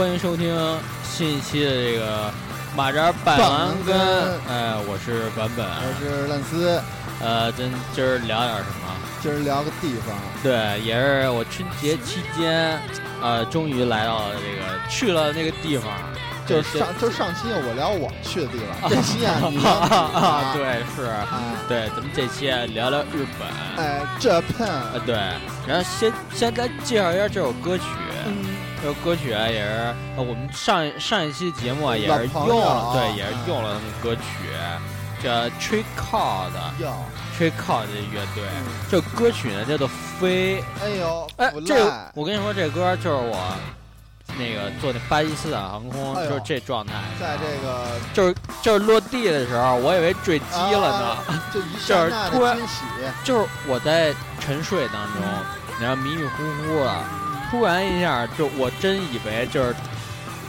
欢迎收听新一期的这个马扎板哎，我是版本，我是烂丝，呃，咱今儿聊点什么？今儿聊个地方，对，也是我春节期间，呃，终于来到了这个去了那个地方，就是上就是上期我聊我去的地方，这期啊，你啊，对，是，啊，对，咱们这期聊聊日本，哎，Japan，啊，对，然后先先咱介绍一下这首歌曲。这首歌曲啊，也是我们上上一期节目啊，也是用了，对，也是用了他们歌曲，叫 Trick Tree Card 的乐队。这歌曲呢叫做《飞》。哎呦，哎，这我跟你说，这歌就是我那个坐那巴基斯坦航空，就是这状态，在这个就是就是落地的时候，我以为坠机了呢，就 就是突然，喜，就是我在沉睡当中，然后迷迷糊糊的。突然一下，就我真以为就是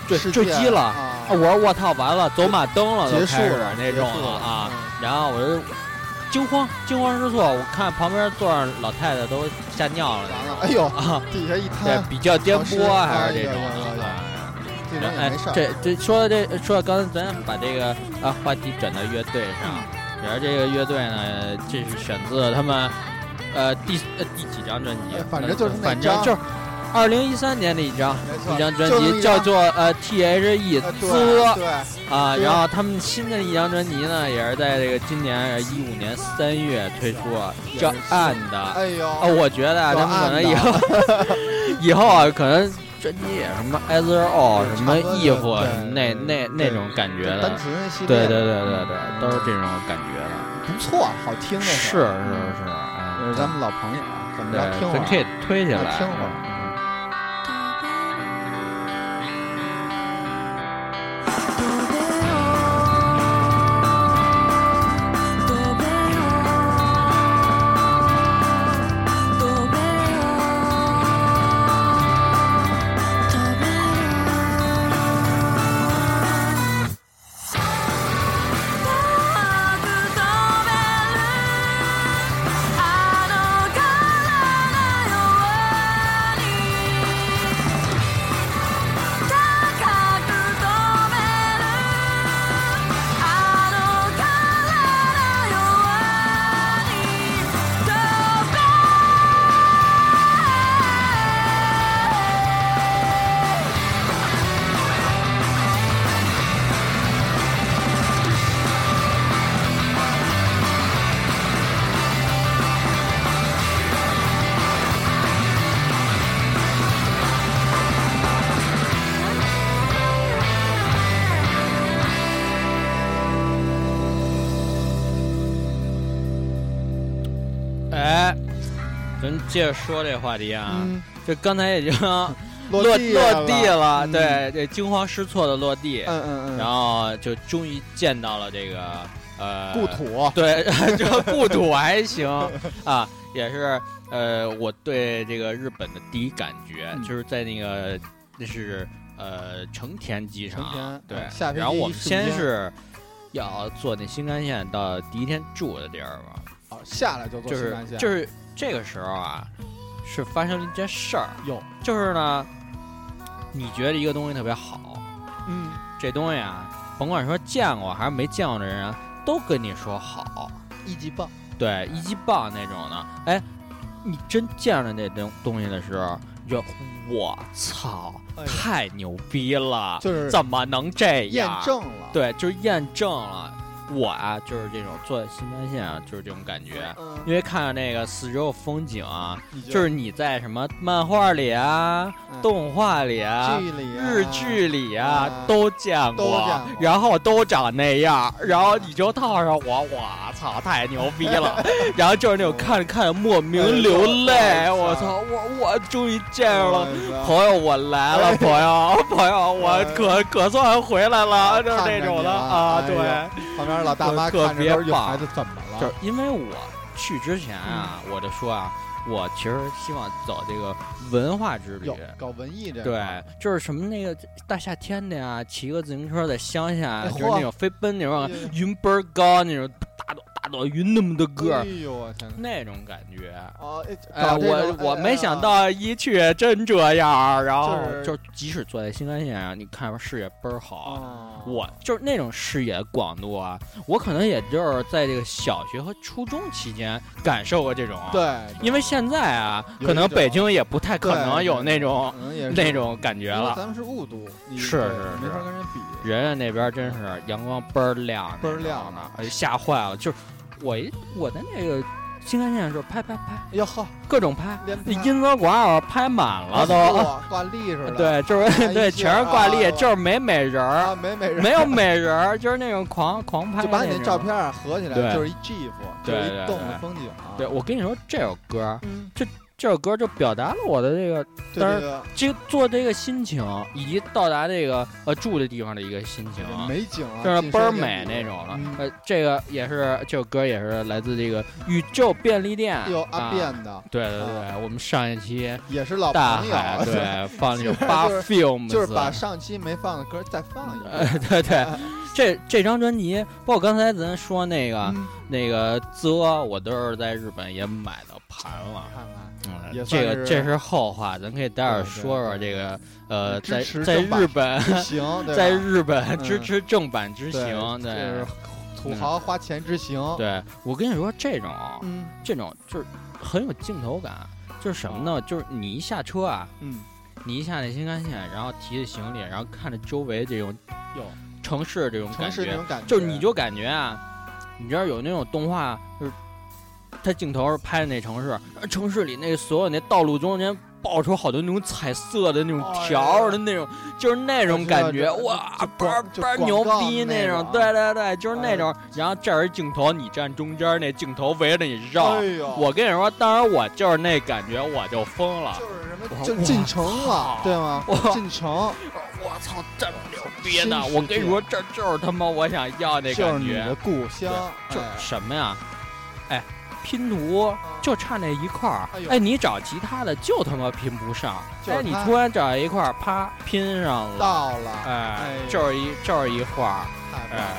坠坠机了，我说我操，完了，走马灯了，结束了那种了啊！然后我就惊慌，惊慌失措，我看旁边坐着老太太都吓尿了，哎呦啊，地下一瘫，比较颠簸还是这种啊？哎，这这说这说刚才咱把这个啊话题转到乐队上，然后这个乐队呢，这是选自他们呃第呃第几张专辑？反正就是反正就是。二零一三年的一张一张专辑叫做呃 T H E 啧啊，然后他们新的一张专辑呢，也是在这个今年一五年三月推出，叫暗的。哎呦，我觉得啊，他们可能以后 以后啊，可能专辑也什么 Either All 什么 If 什么那那那种感觉的，对对对对对，都是这种感觉的，不错，好听的是是是，也是咱们老朋友，怎么着听咱可以推起来听会儿。接着说这话题啊，这刚才已经 落落地了，对，这惊慌失措的落地，嗯嗯嗯，然后就终于见到了这个呃故土，对，这个故土还行啊，也是呃我对这个日本的第一感觉，就是在那个那是呃成田机场，对，然后我们先是要坐那新干线到第一天住的地儿吧，哦，下来就坐新干线，就是。这个时候啊，是发生了一件事儿，有就是呢，你觉得一个东西特别好，嗯，这东西啊，甭管说见过还是没见过的人，都跟你说好，一级棒，对，一级棒那种的。哎，你真见着那东东西的时候，你就我操，太牛逼了，就是怎么能这样？验证了，对，就是验证了。我啊，就是这种坐在新干线啊，就是这种感觉，因为看着那个四周风景啊，就是你在什么漫画里啊、动画里啊、日剧里啊都见过，然后都长那样，然后你就套上我，我操，太牛逼了！然后就是那种看着看着莫名流泪，我操，我我终于见着了。朋友，我来了，朋友，朋友，我可可算回来了，就是那种的啊，对，旁边。老大妈特别棒，孩子怎么了？就是因为我去之前啊，我就说啊，我其实希望走这个文化之旅，搞文艺的。对，就是什么那个大夏天的呀，骑个自行车在乡下，就是那种飞奔那种云倍儿高那种朵云那么的个儿，哎呦我天，那种感觉啊！哎，我我没想到一去真这样，然后就即使坐在新干线上，你看视野倍儿好，我就是那种视野广度啊，我可能也就是在这个小学和初中期间感受过这种，对，因为现在啊，可能北京也不太可能有那种那种感觉了，咱们是雾都，是是是，没法跟人比，人家那边真是阳光倍儿亮，倍儿亮的，吓坏了，就是。我一我的那个新干线的时候拍拍拍，哎呦呵，各种拍，音色馆拍满了都，挂历似的。对，就是对，全是挂历，就是没美人儿，没美人，没有美人儿，就是那种狂狂拍，就把你那照片合起来，就是一 GIF，就是一动的风景。对，我跟你说这首歌，就。这首歌就表达了我的这个，但是这做这个心情，以及到达这个呃住的地方的一个心情，美景啊，就是倍儿美那种了。呃，这个也是这首歌也是来自这个宇宙便利店，有阿变的。对对对，我们上一期也是老大海，对，放那种 八 film，就是把上期没放的歌再放一遍。对对，这这张专辑，包括刚才咱说那个那个泽，我都是在日本也买的盘了。嗯，这个这是后话，咱可以待会儿说说这个呃，在在日本 行，在日本支持正版之行，对，土豪花钱之行。对我跟你说，这种这种就是很有镜头感，就是什么呢？就是你一下车啊，嗯，你一下那新干线，然后提着行李，然后看着周围这种有城市这种感觉，就是你就感觉啊，你知道有那种动画就是。他镜头拍的那城市，城市里那所有那道路中间爆出好多那种彩色的那种条的那种，就是那种感觉，哇，倍儿倍儿牛逼那种，对对对，就是那种。然后这儿镜头，你站中间，那镜头围着你绕。我跟你说，当时我就是那感觉，我就疯了。就是什么，就进城了，对吗？进城，我操，这么牛逼呢！我跟你说，这就是他妈我想要那感觉。就是你的故乡，就什么呀？哎。拼图就差那一块儿，哎，你找其他的就他妈拼不上，哎，你突然找一块儿，啪拼上了，到了，哎，就是一就是一画，哎。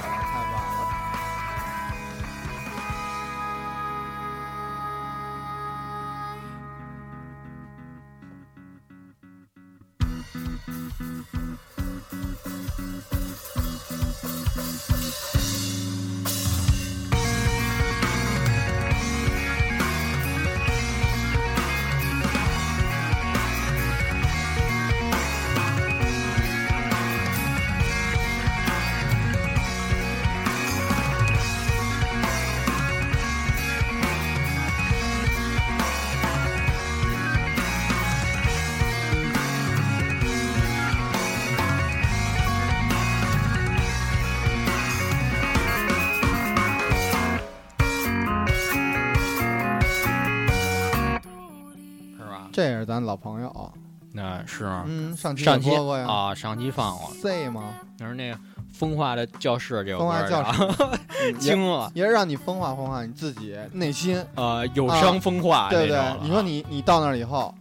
老朋友，那是嗯，上期上期过呀。啊，上期放过。C 吗？那是那个风化的教室，这风化教室。惊了，也是让你风化风化你自己内心，呃，有伤风化，对对，你说你你到那儿以后，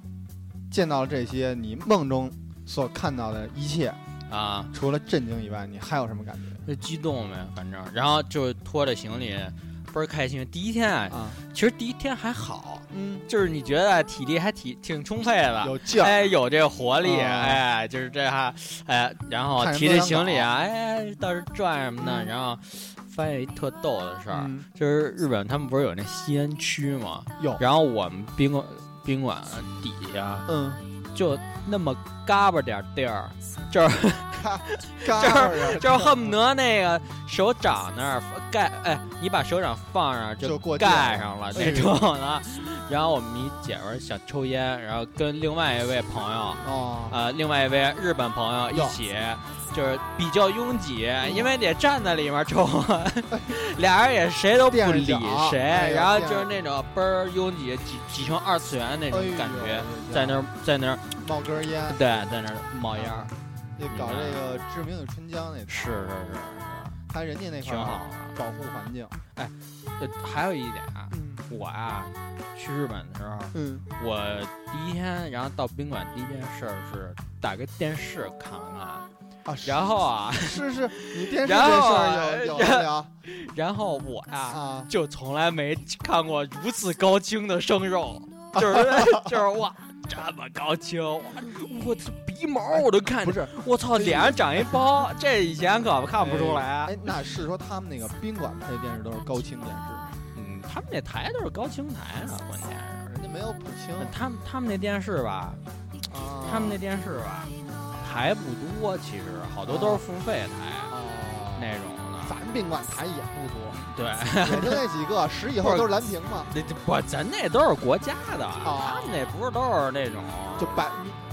见到了这些你梦中所看到的一切啊，除了震惊以外，你还有什么感觉？就激动呗，反正，然后就拖着行李。倍儿开心！第一天啊，其实第一天还好，嗯，就是你觉得体力还挺挺充沛的，有劲，哎，有这个活力，哎，就是这哈，哎，然后提着行李啊，哎，到处转什么的，然后发现一特逗的事儿，就是日本他们不是有那吸烟区吗？有，然后我们宾馆宾馆底下，嗯，就那么嘎巴点地儿，就是。就是就是恨不得那个手掌那儿盖，哎，你把手掌放上就盖上了那种的。然后我们一姐们想抽烟，然后跟另外一位朋友，呃，另外一位日本朋友一起，就是比较拥挤，因为得站在里面抽，俩人也谁都不理谁，然后就是那种倍儿拥挤，挤挤成二次元那种感觉，在那儿在那儿。冒根烟，对，在那儿冒烟。搞这个致命的春江那是是是是，还人家那块挺好，保护环境。哎，还有一点啊，我啊去日本的时候，嗯，我第一天然后到宾馆第一件事是打开电视看了看，啊，然后啊，是是，你电视这事儿有有聊。然后我呀，就从来没看过如此高清的生肉，就是就是哇，这么高清，哇，我这鼻毛我都看不是，我操，脸上长一包，这以前可看不出来。哎，那是说他们那个宾馆配电视都是高清电视？嗯，他们那台都是高清台啊，关键是人家没有普清。他们他们那电视吧，他们那电视吧。台不多，其实好多都是付费台哦那种的。咱宾馆台也不多，对，也就那几个，十以后都是蓝屏嘛。那不，咱那都是国家的，他们那不是都是那种就百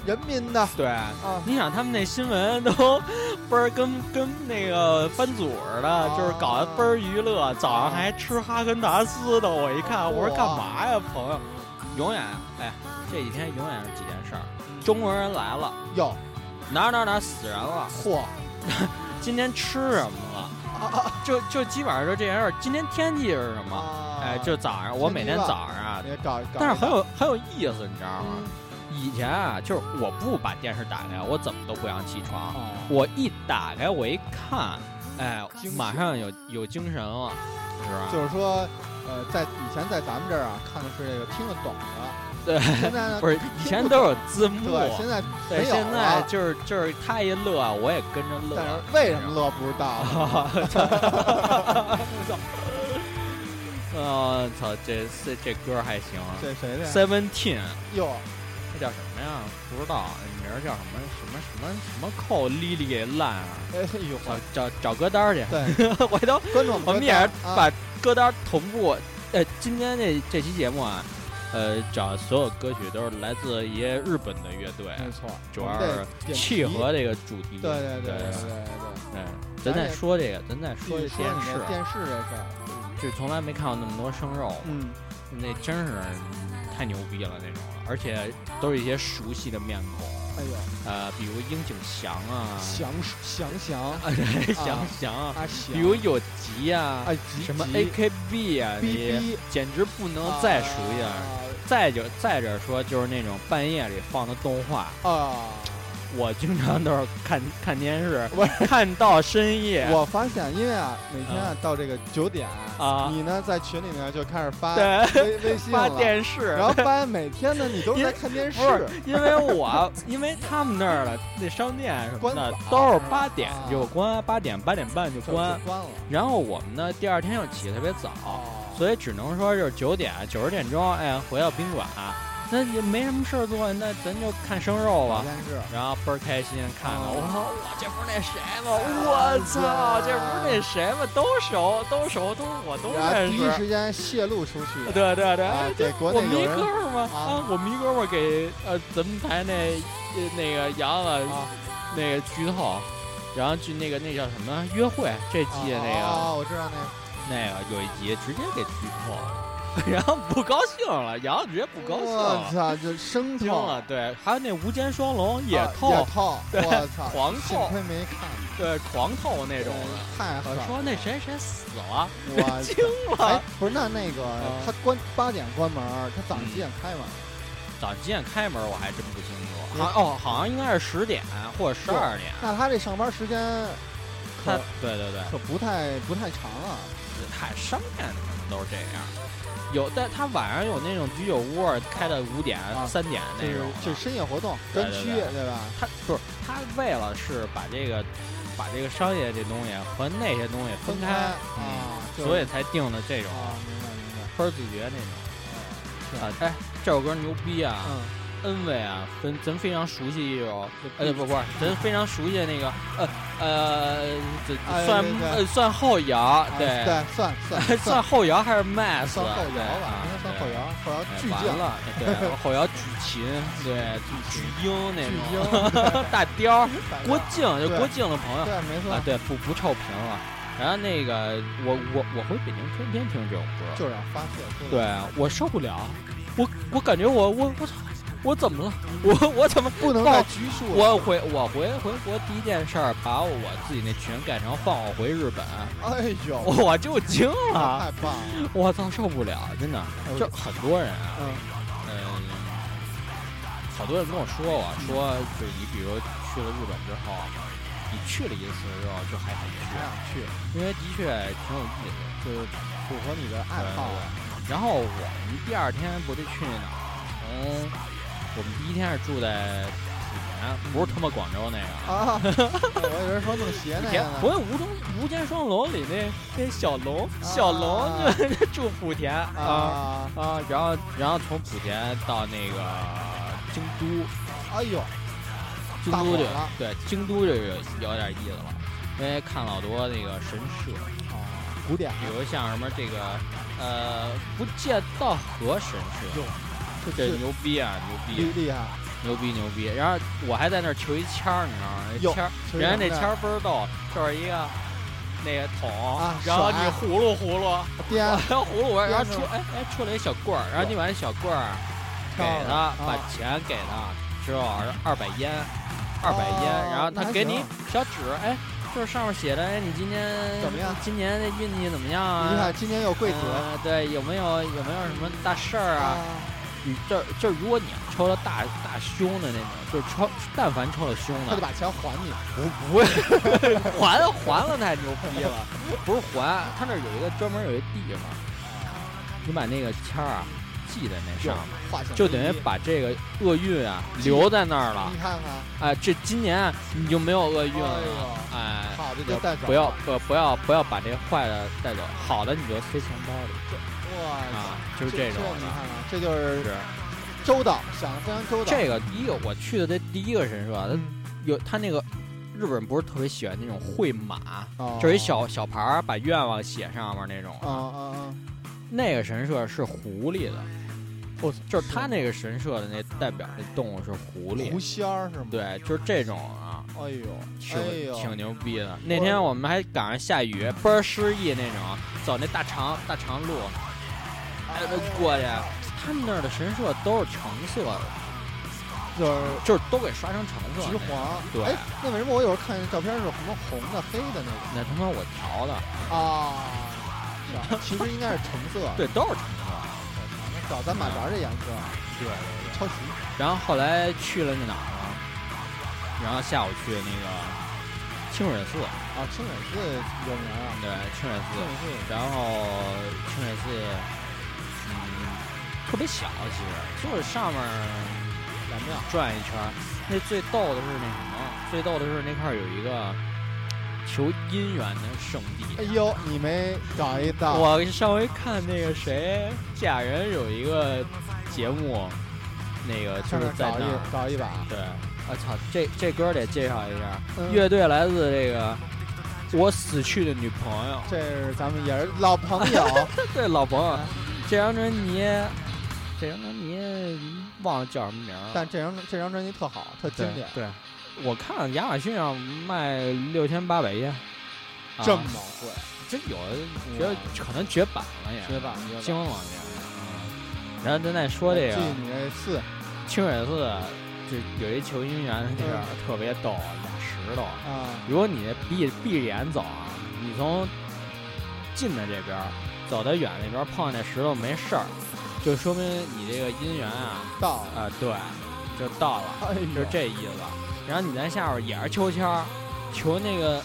人民的。对，你想他们那新闻都 倍儿跟跟那个班组似的，就是搞得倍儿娱乐。早上还吃哈根达斯的，我一看，我说干嘛呀，朋友？永远，哎，这几天永远是几件事儿。中国人来了，哟。哪哪哪死人了！嚯，今天吃什么了？就就基本上就这件事儿。今天天气是什么？哎，就早上，我每天早上啊，但是很有很有意思，你知道吗？以前啊，就是我不把电视打开，我怎么都不想起床。我一打开，我一看，哎，马上有有精神了，是吧？就是说，呃，在以前在咱们这儿啊，看的是这个听得懂的。对，现在呢不是以前都有字 幕，对，现在对，现在就是就是他一乐，我也跟着乐。但是为什么乐不知道？我 操，这这这歌还行。这谁的？Seventeen。哟，这叫什么呀？不知道，名儿叫什么什么什么什么扣莉莉给烂啊？哎呦，找找歌单去。对，回头观众我们也是把歌单同步。呃，今天这这期节目啊。呃，找所有歌曲都是来自一些日本的乐队，没错，主要是契合这个主题。对对对对对对。咱再说这个，咱再说电视。电视这事儿，就从来没看过那么多生肉。嗯，那真是太牛逼了那种，而且都是一些熟悉的面孔。哎呦，呃，比如樱井翔啊，翔翔翔，翔 翔啊，比如有吉啊，吉什么 AKB 啊，你简直不能再熟悉了。再就再者说，就是那种半夜里放的动画。啊。我经常都是看 看电视，看到深夜。我发现，因为啊，每天啊到这个九点啊，你呢在群里面就开始发微微信发电视，然后发现每天呢你都是在看电视。因为我 因为他们那儿的那商店什么的都是八点就关，八点八点半就关关了。然后我们呢第二天又起特别早，所以只能说就是九点九十点钟，哎，回到宾馆。那也没什么事儿做，那咱就看生肉吧。然后倍儿开心，看了，我说哇，这不是那谁吗？我操，这不是那谁吗？都熟，都熟，都我都认识。第一时间泄露出去。对对对，对，我迷哥们吗？啊，我迷哥们儿给呃咱们台那那个杨子那个剧透，然后去那个那叫什么约会这季的那个，啊，我知道那个，那个有一集直接给剧透了。然后不高兴了，杨子直接不高兴了，我操，就生听了。对，还有那无间双龙也透，也透，我操，狂透，幸亏没看。对，狂透那种的，太狠。说那谁谁死了，我 惊了。不是，那那个他关八点关门，他早上几点开门？早上几点开门？我还真不清楚。好哦，好像应该是十点或者十二点。那他这上班时间，他对对对，可不太不太长啊。太商店的可能都是这样。有，但他晚上有那种居酒屋开到五点、三点那种，就是深夜活动专区，对吧？他不是他为了是把这个把这个商业这东西和那些东西分开啊，所以才定的这种，明白明白，分儿自觉那种。啊，哎，这首歌牛逼啊！恩威啊，咱咱非常熟悉一首，呃不不是，咱非常熟悉的那个，呃呃，算呃 算后摇，对。对，算算算。后摇还是 mass？算后摇吧，应该算后摇，后摇巨完了，对，后摇举琴，对，巨婴那种，大雕，郭靖就郭靖的朋友，对，没错，啊对，不不臭贫了。然后那个我我我回北京天天听这首歌，就是要发泄，对我受不了，我我感觉我我我操。我怎么了？我我怎么不能再拘束？我回我回回国第一件事儿，把我自己那群改成放我回日本。哎呦，我就惊了！太棒了！我操，受不了，真的，就很多人啊，嗯，好多人跟我说，我说就是你比如去了日本之后，你去了一次之后就还想去，还想去，因为的确挺有意思，就是符合你的爱好。然后我们第二天不就去哪？从我们第一天是住在莆田，不是他妈广州那个啊！我以为说弄鞋那个。不是无中无间双龙里那那小龙，小龙就住莆田啊啊！然后然后从莆田到那个京都，哎呦。京都就对，京都就有有点意思了，因为看老多那个神社，哦，古典，比如像什么这个，呃，不见道河神社，这牛逼啊，牛逼，厉害，牛逼牛逼。然后我还在那儿求一签儿，你知道吗？那签儿，人家那签儿倍儿逗，就是一个那个桶，然后你葫芦葫芦，葫芦完，然后出哎哎出来一小棍儿，然后你把那小棍儿给他，把钱给他之后二二百烟。二百烟，然后他给你小纸，哎，就是上面写的，哎，你今年怎么样？今年的运气怎么样啊？你看今年有贵子，对，有没有有没有什么大事儿啊？你这这，如果你抽了大大凶的那种，就是抽，但凡抽了凶的，他就把钱还你。不不会 还还了太牛逼了，不是还，他那有一个专门有一地方，你把那个签儿啊。系在那上面，就等于把这个厄运啊留在那儿了。你看看，哎，这今年你就没有厄运了。哎，好的就带走，不要不不要不要把这坏的带走，好的你就塞钱包里。哇啊，就是这种。你看看，这就是周到，想的非常周到。这个第一个我去的这第一个神社，它有他那个日本人不是特别喜欢那种绘马，就是一小小牌儿，把愿望写上面那种。啊啊啊！那个神社是狐狸的。不，就是他那个神社的那代表的动物是狐狸，狐仙儿是吗？对，就是这种啊。哎呦，是挺牛逼的。那天我们还赶上下雨，倍儿诗意那种，走那大长大长路，哎，过去。他们那儿的神社都是橙色的，就是就是都给刷成橙色，橘黄。对，那为什么我有时候看照片是什么红的、黑的那种？那他妈我调的啊，其实应该是橙色。对，都是橙色。找咱马扎这颜色，对，抄袭。然后后来去了那哪儿啊？然后下午去那个清水寺啊，清水寺有名啊。对，清水寺。清水寺。然后清水寺，嗯，特别小，其实就是上面两庙转一圈。那最逗的是那什么？最逗的是那块儿有一个。求姻缘的圣地。哎呦，你没找一道？我上回看那个谁嫁人有一个节目，那个就是在那找一把。对，我操，这这歌得介绍一下，乐队来自这个我死去的女朋友。这是咱们也是老朋友，对老朋友。这张专辑，这张专辑忘了叫什么名了，但这张这张专辑特好，特经典。对。我看亚马逊上卖六千八百页，这么贵？这有的觉得可能绝版了也，绝版惊了也。然后咱再说这个，你这寺，清水寺就有一求姻缘的地儿，特别逗，俩石头。啊，如果你闭闭着眼走啊，你从近的这边走到远那边碰见那石头没事儿，就说明你这个姻缘啊到啊，对，就到了，就是这意思。然后你在下边也是秋千儿，求那个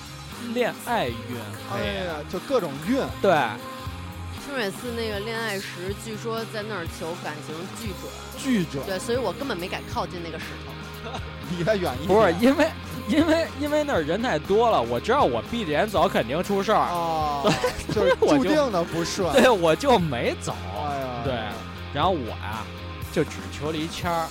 恋爱运，哎呀，就各种运。对，清水寺那个恋爱石，据说在那儿求感情巨准，巨准。对，所以我根本没敢靠近那个石头，离他远一点。不是因为，因为因为那儿人太多了，我知道我闭着眼走肯定出事儿啊，就是注定的不顺。对，我就没走。哎呀，对，然后我呀，就只求了一签儿。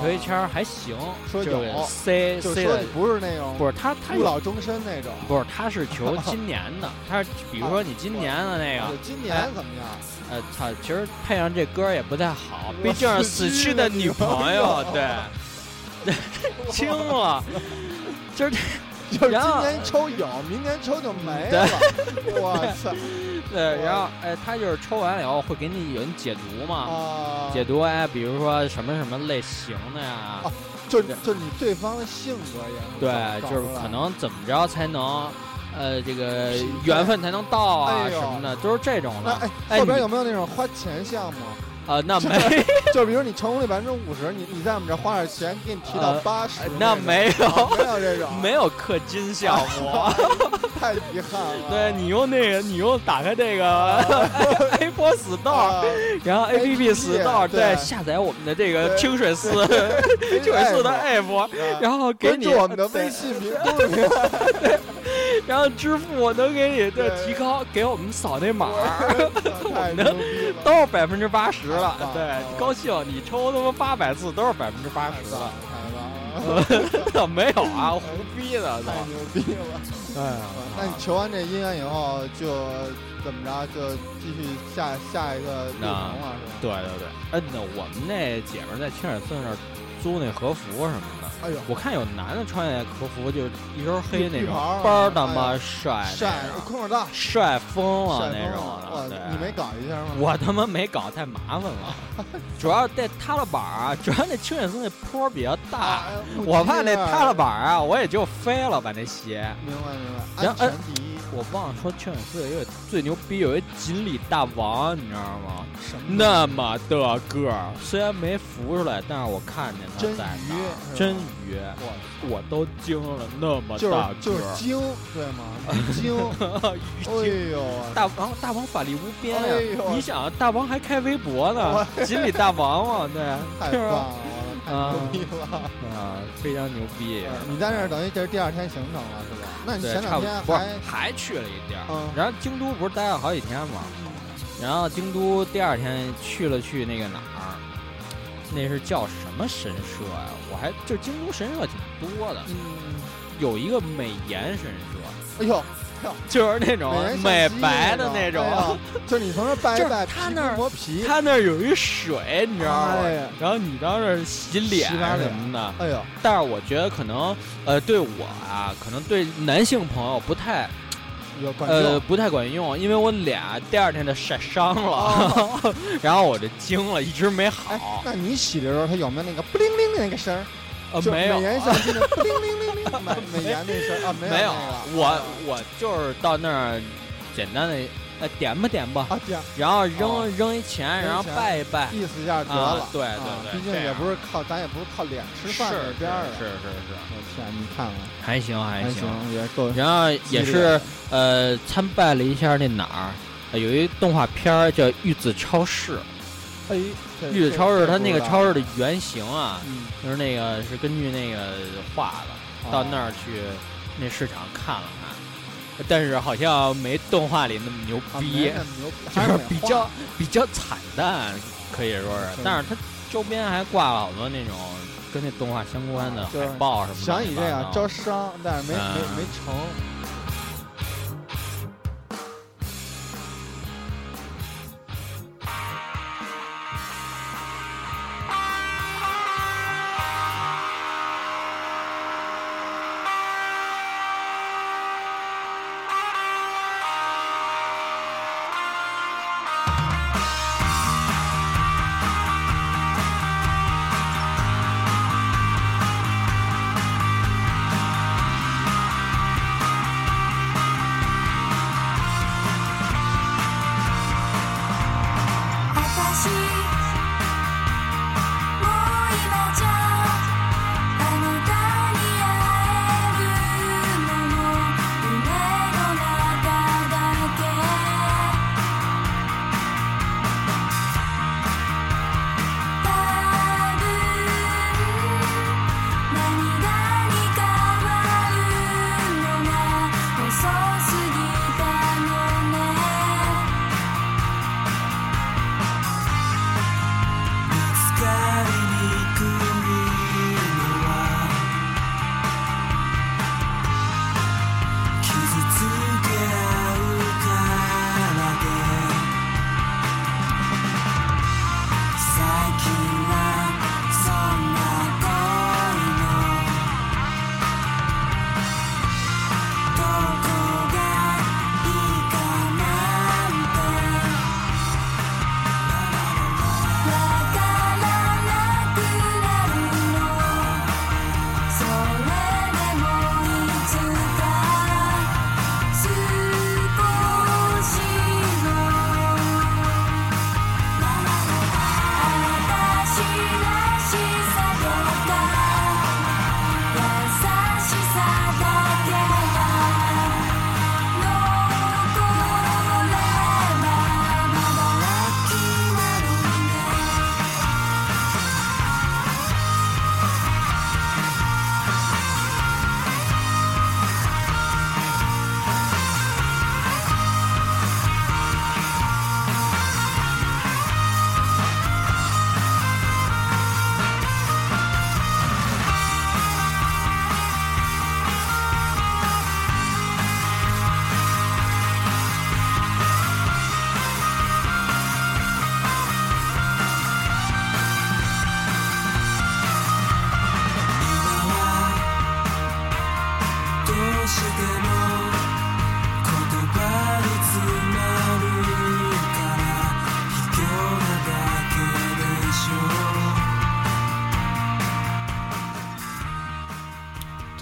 求一签还行，说有 C C 的不是那种，不是他他不老终身那种，不是他是求 今年的，他是比如说你今年的那个，今年怎么样？呃，操，其实配上这歌也不太好，毕竟是死去的女朋友，对，轻了，就是。就是今年抽有，明年抽就没了。我操！对，然后哎，他就是抽完了以后会给你有人解读嘛？啊，解读哎，比如说什么什么类型的呀？哦，就是就是你对方的性格也对，就是可能怎么着才能呃这个缘分才能到啊什么的，都是这种的。哎，后边有没有那种花钱项目？啊，那 没，就比如你成功率百分之五十，你你在我们这花点钱，给你提到八十，那没有，没有这种，没有氪金项目，太遗憾了。对你用那个，你用打开这个 Apple Store，然后 APP Store，对，下载我们的这个清水寺，清水寺的 App，然后给你我们的微信名，对。然后支付能给你的提高，给我们扫那码儿，我们都是百分之八十了。对，高兴，你抽他妈八百次都是百分之八十了。没有啊，胡逼的，太牛逼了。哎呀，那你求完这姻缘以后，就怎么着？就继续下下一个旅程了，是吧？对对对。嗯，那我们那姐们在清水寺那儿租那和服什么的。哎呦，我看有男的穿那和服，就一身黑那种，倍儿他妈帅，帅，空手道，帅疯了那种。的。你没搞一下吗？我他妈没搞，太麻烦了。主要带踏了板啊，主要那清远寺那坡比较大，我怕那踏了板啊，我也就飞了，把那鞋。明白明白，安全第一。我忘了说，清水寺有最牛逼，有一锦鲤大王，你知道吗？什么？那么的个儿，虽然没浮出来，但是我看见他在那。真鱼，我我都惊了，那么大个儿，就是惊，对吗？惊，哎呦，大王大王法力无边呀！你想，大王还开微博呢，锦鲤大王嘛，对，太棒了，太牛逼了啊，非常牛逼！你在那儿等于这是第二天行程了，是吧？那你前两天还还去了一地儿，然后京都不是待了好几天吗？然后京都第二天去了去那个哪儿？那是叫什么神社呀？我还就京都神社挺多的，嗯有一个美颜神社。哎呦，就是那种美白的那种，就你从那拜一拜，他那磨皮，他那有一水，你知道吗？然后你到那儿洗脸什么的。哎呦，但是我觉得可能呃，对我啊，可能对男性朋友不太。呃，不太管用，因为我俩第二天就晒伤了，然后我就惊了，一直没好。那你洗的时候，它有没有那个不灵灵的那个声儿？呃，没有。美颜相机的不灵灵灵灵，美颜那声啊，没有。我我就是到那儿简单的。呃，点吧点吧，然后扔扔一钱，然后拜一拜，意思一下得了。对对对，毕竟也不是靠，咱也不是靠脸吃饭那边儿是是是，我天，你看看，还行还行，也够。然后也是呃，参拜了一下那哪儿，有一动画片儿叫《玉子超市》。哎，玉子超市它那个超市的原型啊，就是那个是根据那个画的，到那儿去那市场看了看。但是好像没动画里那么牛逼，就是比较比较惨淡，可以说是。但是它周边还挂了好多那种跟那动画相关的海报什么的。想以这样招商，但是没没没成。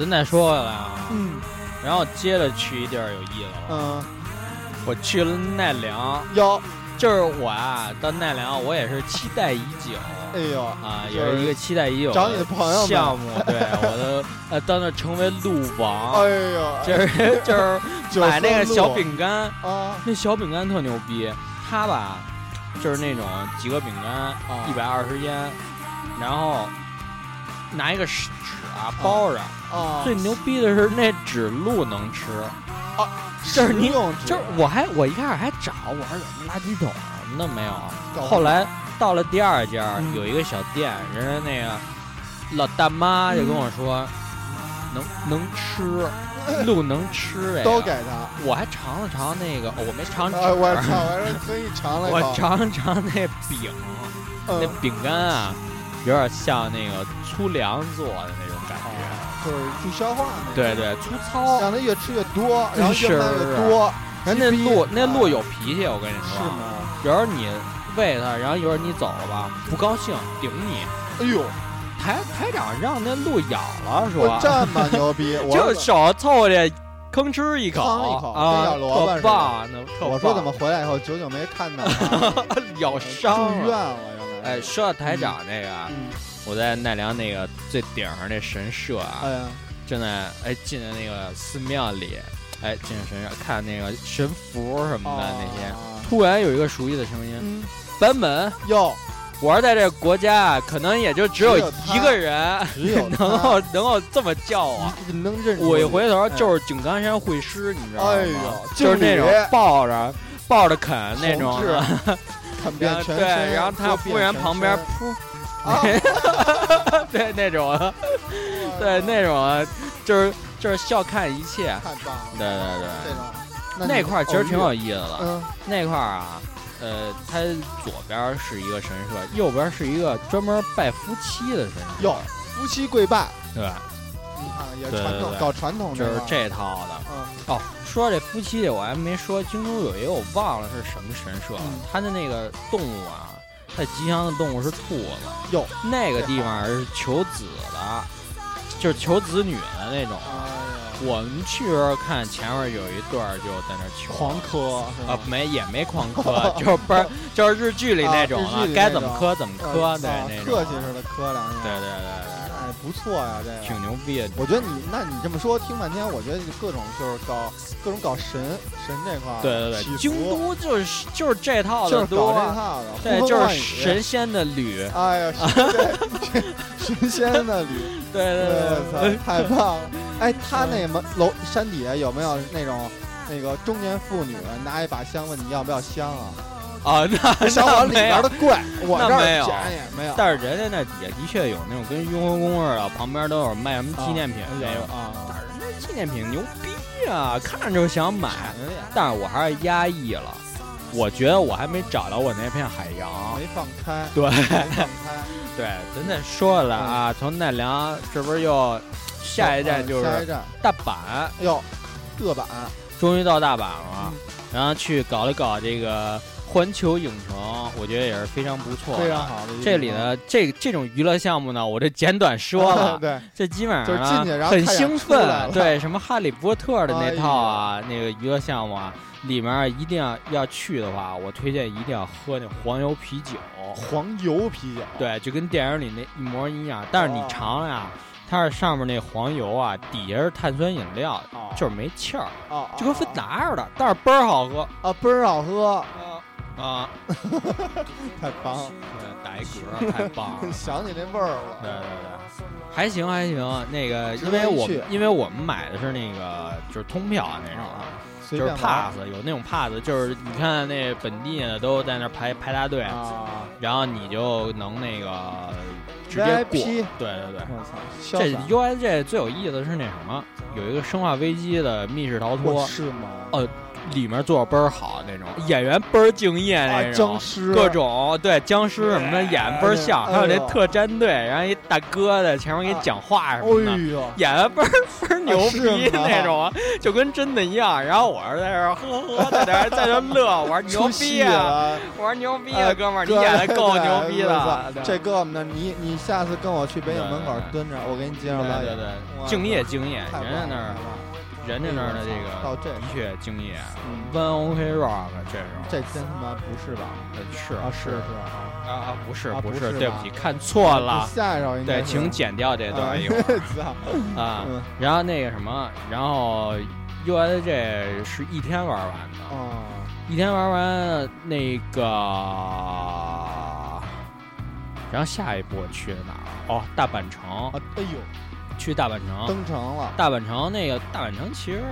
咱再说回来啊，嗯，然后接着去一地儿有意思了，嗯，我去了奈良，有。就是我啊，到奈良，我也是期待已久。哎呦啊，也是一个期待已久找你的朋友项目。对，我的呃，到那成为鹿王。哎呦，就是就是 买那个小饼干啊，那小饼干特牛逼。它吧，就是那种几个饼干，一百二十烟，然后拿一个纸啊包着。啊，最牛逼的是那纸鹿能吃。啊，就是你，就是我还我一开始还找，我说怎么垃圾桶什么的没有。后来到了第二家，有一个小店，人家那个老大妈就跟我说，能能吃，鹿能吃哎都给他。我还尝了尝那个，我没尝。我 尝，我说可以尝了。我尝了尝那饼，那饼干啊，有点像那个粗粮做的那。就是助消化那对对，粗糙，让它越吃越多，然后越卖越多。人那鹿那鹿有脾气，我跟你说。是吗？有时候你喂它，然后有时候你走了吧，不高兴顶你。哎呦，台台长让那鹿咬了，说这么牛逼，我就手凑过去吭哧一口，一口啊，特棒！那我说怎么回来以后久久没看到，咬伤住院了，原来。哎，说到台长那个。我在奈良那个最顶上那神社啊，正在哎进的那个寺庙里，哎进神社看那个神符什么的那些，突然有一个熟悉的声音，版本哟，我是在这个国家，可能也就只有一个人 能够能够这么叫我，能认我一回头就是井冈山会师，你知道吗？哎呦，就是那种抱着抱着啃那种，对，然后他忽然旁边噗。对那种，对那种，就是就是笑看一切，太棒了。对对对，这种那块儿其实挺有意思的。嗯，那块儿啊，呃，它左边是一个神社，右边是一个专门拜夫妻的神社。哟，夫妻跪拜，对，你看也传统，搞传统就是这套的。嗯，哦，说这夫妻我还没说，京都有一个我忘了是什么神社，它的那个动物啊。太吉祥的动物是兔子哟，那个地方是求子的，就是求子女的那种。我们去时候看前面有一对儿就在那求，狂磕啊，没也没狂磕，就是不是就是日剧里那种啊，该怎么磕怎么磕，对那种客气似的磕两下。对对对。不错呀，这挺牛逼。我觉得你，那你这么说，听半天，我觉得各种就是搞各种搞神神这块儿，对对对，京都就是就是这套的，就是搞这套的，对，就是神仙的旅。哎呀，神仙的旅，对对对，太棒了。哎，他那门楼山底下有没有那种那个中年妇女拿一把香问你要不要香啊？啊，那想往里边的怪，我这儿没有，没有。但是人家那底下的确有那种跟雍和宫似的，旁边都有卖什么纪念品没有啊。但是人家纪念品牛逼啊，看着就想买。但是我还是压抑了，我觉得我还没找到我那片海洋，没放开。对，没放开。对，咱再说了啊，从奈良这不是又下一站就是大阪哟，大阪终于到大阪了，然后去搞了搞这个。环球影城，我觉得也是非常不错，非常好的。这里呢这这种娱乐项目呢，我这简短说了。对，这基本上就是进去然后很兴奋。对，什么哈利波特的 那套啊，那个娱乐项目啊，里面一定要要去的话，我推荐一定要喝那黄油啤酒。黄油啤酒，对，就跟电影里那一模一样。但是你尝呀，它是上面那黄油啊，底下是碳酸饮料，就是没气儿，就跟芬达似的，但是倍儿好喝啊，倍儿好喝。啊，太棒！对，打一嗝，太棒了，想起那味儿了。对对对，还行还行。那个，因为我因为我们买的是那个就是通票那种，啊就是 pass，有那种 pass，就是你看那本地的都在那排排大队，然后你就能那个直接过。对对对，这 U S J 最有意思的是那什么，有一个生化危机的密室逃脱，是吗？呃。里面做的倍儿好那种，演员倍儿敬业那种，僵尸。各种对僵尸什么的演倍儿像，还有那特战队，然后一大哥在前面给你讲话什么的，演的倍儿倍儿牛逼那种，就跟真的一样。然后我是在这呵呵在这在这乐，我说 牛逼啊，我说牛逼啊，哥们儿，你演的够牛逼的。这哥们儿，你你下次跟我去北影门口蹲着，我给你介绍导演。对对，敬业敬业，人家那儿。人家那儿的这个的确敬业，One OK Rock，这是这真他妈不是吧？是啊，是是啊啊啊不是不是，对不起，看错了。下一首对，请剪掉这段一会儿 啊。然后那个什么，然后 USJ 是一天玩完的，一天玩完那个，然后下一步去哪儿？哦，大阪城。哎呦。去大阪城登城了。大阪城那个大阪城其实，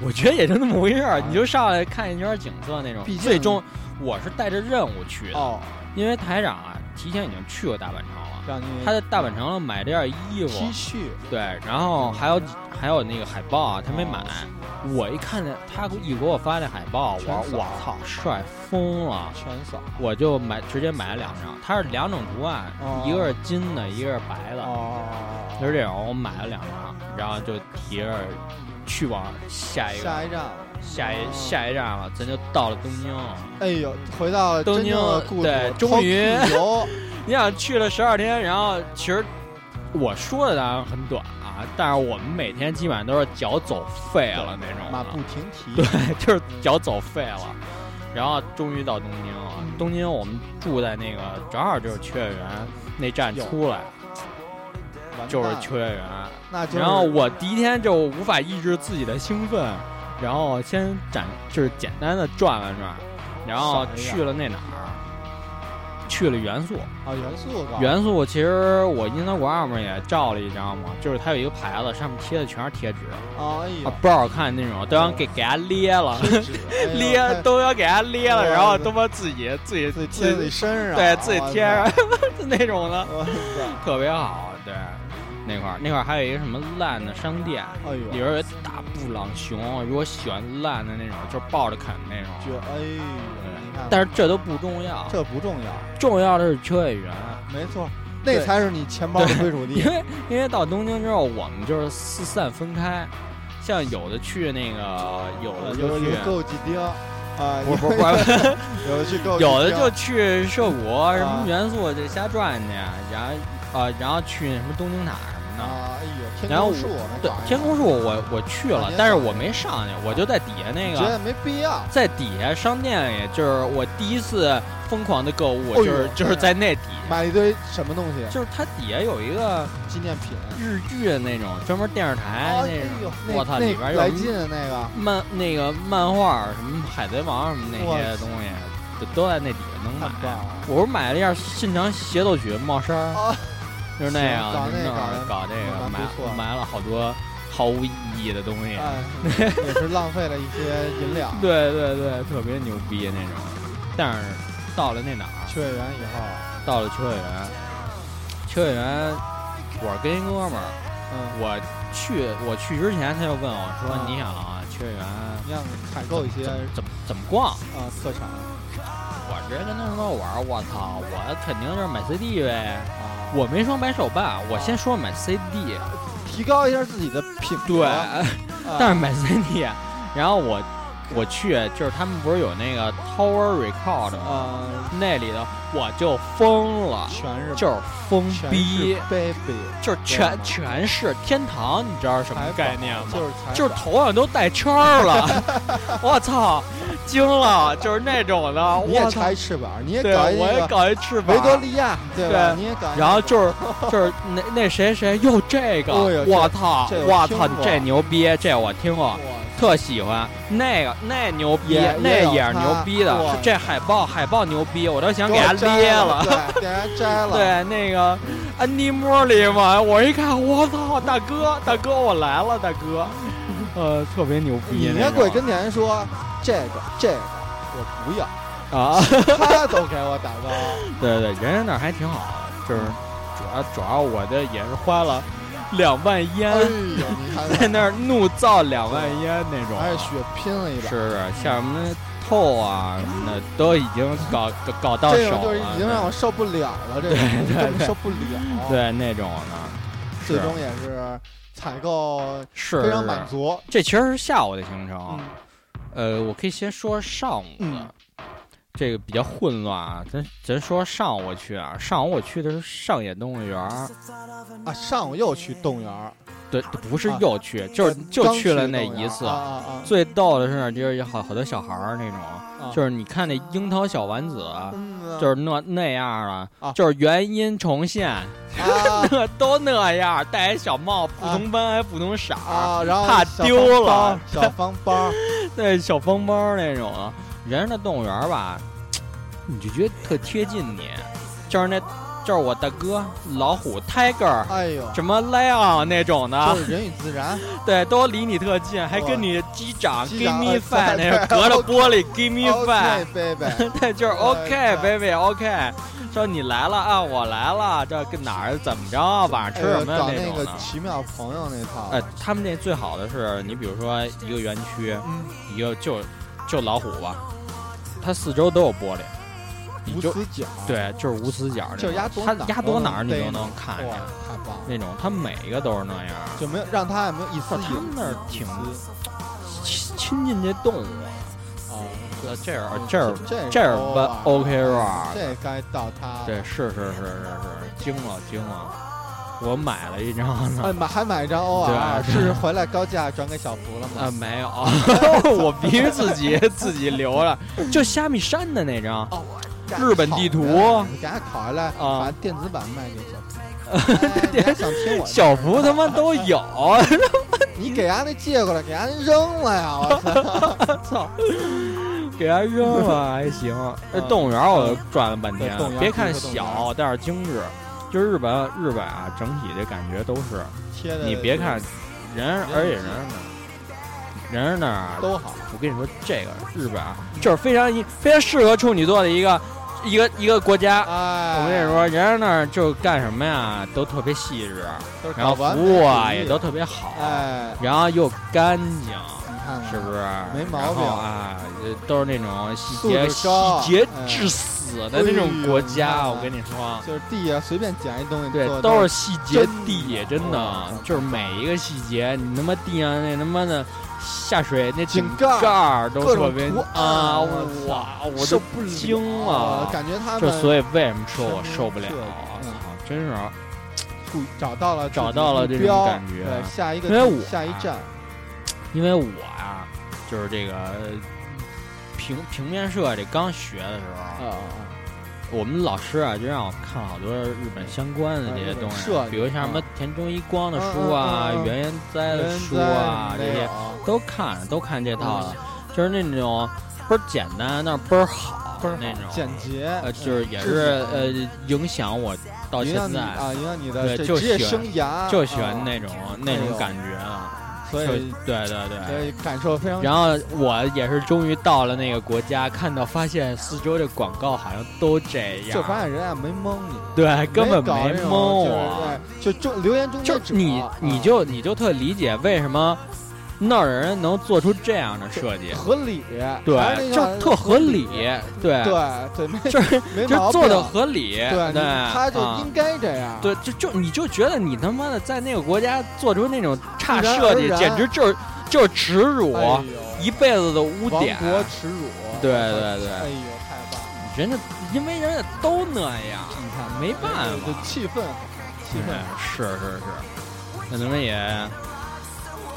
我觉得也就那么回事儿，你就上来看一圈景色那种。最终我是带着任务去的，因为台长啊提前已经去过大阪城了，他在大阪城买了件衣服 T 恤，对，然后还有还有那个海报啊，他没买。我一看见他一给我发那海报，我我操，帅疯了！全扫，我就买直接买了两张。它是两种图案，一个是金的，一个是白的。哦，就是这种，我买了两张，然后就提着去往下一个下一站，下一下一站了，咱就到了东京。哎呦，回到东京，对，终于。你想去了十二天，然后其实我说的当然很短啊。但是我们每天基本上都是脚走废了那种，马不停蹄。对，就是脚走废了。然后终于到东京了。东京我们住在那个正好就是秋叶原那站出来，就是秋叶原。那然后我第一天就无法抑制自己的兴奋，然后先展就是简单的转了转，然后去了那哪儿。去了元素啊，元素元素，其实我 Instagram 也照了一张嘛，就是它有一个牌子，上面贴的全是贴纸，哎呀，不好看那种，都要给给它裂了，裂都要给它裂了，然后都把自己自己自己贴自己身上，对自己贴上 那种的，特别好，对。那块儿那块儿还有一个什么烂的商店，哎里边有大布朗熊，如果喜欢烂的那种，就抱着啃那种。就哎，但是这都不重要，这不重要，重要的是秋叶原。没错，那才是你钱包的归属地。因为因为到东京之后，我们就是四散分开，像有的去那个，有的就去购几丁啊，不不不，有的去购，有的就去涉谷什么元素就瞎转去，然后啊，然后去那什么东京塔。啊，哎呦，天空树，对，天空树我我去了，但是我没上去，我就在底下那个，觉得没必要，在底下商店里，就是我第一次疯狂的购物，就是就是在那底买一堆什么东西，就是它底下有一个纪念品，日剧的那种，专门电视台那种，我操，里边有来劲那个。漫那个漫画什么海贼王什么那些东西，都都在那底下能买。我不是买了一件信长协奏曲帽衫。就是那样，搞那个，搞这个，买买了好多毫无意义的东西，也是浪费了一些银两。对对对，特别牛逼那种。但是到了那哪儿？秋叶原以后，到了秋叶原，秋叶原，我是跟一哥们儿，嗯，我去我去之前他就问我说：“你想啊秋叶原，你想采购一些怎么怎么逛啊？特产？”我直接跟他说：“我说我操，我肯定就是买 CD 呗。”我没说买手办，我先说买 CD，提高一下自己的品。对，但是买 CD，然后我我去，就是他们不是有那个 Tower Record 啊，那里头我就疯了，全是就是疯逼，baby，就是全全是天堂，你知道什么概念吗？就是就是头上都带圈了，我操！惊了，就是那种的。你也拆翅膀，你也搞我也搞一翅膀。维多利亚，对吧？你也搞。然后就是就是那那谁谁又这个，我操，我操，这牛逼，这我听过，特喜欢。那个那牛逼，那也是牛逼的。这海报海报牛逼，我都想给他裂了，给他摘了。对，那个安迪莫里嘛，我一看，我操，大哥大哥，我来了，大哥，呃，特别牛逼。你应该过跟前说。这个这个我不要啊，他都给我打包。对对，人家那儿还挺好，就是主要主要我这也是花了两万烟，在那儿怒造两万烟那种，还是血拼了一把，是是，像什么透啊什么的，都已经搞搞到手了，已经让我受不了了，这根本受不了，对那种的，最终也是采购是非常满足。这其实是下午的行程，呃，我可以先说上午的。这个比较混乱啊，咱咱说上午去啊，上午我去的是上野动物园儿。啊，上午又去动物园儿，对，不是又去，就是就去了那一次。最逗的是，就是有好好多小孩儿那种，就是你看那樱桃小丸子，就是那那样的，就是原音重现，那都那样，戴一小帽，不同班还不同色儿，然后怕丢了。小方包，对，小方包那种。人家那动物园吧，你就觉得特贴近你，就是那，就是我大哥老虎 Tiger，哎呦，什么 Lion 那种的，就是人与自然，对，都离你特近，还跟你击掌，Give me five，那隔着玻璃，Give me five，对，就是 OK，baby，OK，说你来了啊，我来了，这跟哪儿怎么着，晚上吃什么那种的。奇妙朋友那套，哎，他们那最好的是你比如说一个园区，一个就。就老虎吧，它四周都有玻璃，无死角。对，就是无死角。就压多，它压多哪儿你都能看见。太棒！那种，它每一个都是那样，就没有让它也没有一丝。他们那儿挺亲亲近这动物。哦，这儿这儿这儿吧，OK 是吧？这该到他。对，是是是是是，惊了惊了。我买了一张呢，买还买一张 OR，是回来高价转给小福了吗？啊，没有，我必须自己自己留了，就虾米山的那张，日本地图，你给他拷下来啊，把电子版卖给小福。你还想听我？小福他妈都有，你给俺那借过来，给俺扔了呀！我操，给他扔了还行。这动物园我转了半天，别看小，但是精致。就是日本，日本啊，整体的感觉都是，你别看人，而且人那，人那儿都好。我跟你说，这个日本啊，就是非常一非常适合处女座的一个一个一个国家。我跟你说，人家那儿就干什么呀，都特别细致，然后服务啊也都特别好，然后又干净。是不是？没毛病啊！都是那种细节细节至死的那种国家，我跟你说，就是地下随便捡一东西，对，都是细节地，真的，就是每一个细节，你他妈地上那他妈的下水那井盖儿都特别啊！哇，我都不惊了，感觉他们就所以为什么说我受不了？我操，真是找到了找到了这种感觉，下一个因为我下一站。因为我呀，就是这个平平面设计刚学的时候，我们老师啊就让我看好多日本相关的这些东西，比如像什么田中一光的书啊、原研哉的书啊，这些都看，都看这套的，就是那种倍儿简单，但是倍儿好，那种。简洁，呃，就是也是呃影响我到现在啊，影响你的对，就职业生涯，就喜欢那种那种感觉啊。所以，对对对，所以感受非常。然后我也是终于到了那个国家，看到发现四周的广告好像都这样，就发现人家没蒙你，对，根本没蒙我，就中留言中就你你就你就特理解为什么。那儿人能做出这样的设计，合理，对，就特合理，对，对对，就是就做的合理，对，他就应该这样，对，就就你就觉得你他妈的在那个国家做出那种差设计，简直就是就是耻辱，一辈子的污点，国耻辱，对对对，哎呦，太棒了，人家因为人家都那样，你看没办法，气氛，气氛，是是是，那咱们也。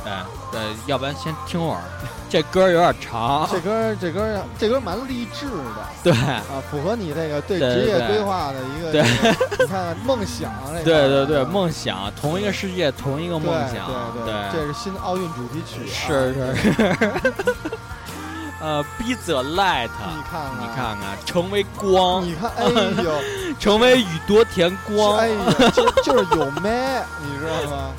哎，对，要不然先听会儿，这歌有点长。这歌，这歌，这歌蛮励志的。对啊，符合你这个对职业规划的一个。对，你看梦想这对对对，梦想，同一个世界，同一个梦想。对对，这是新奥运主题曲。是是是。呃，Be the light。你看看，你看看，成为光。你看，哎呦，成为宇多田光。哎呦，就就是有麦，你知道吗？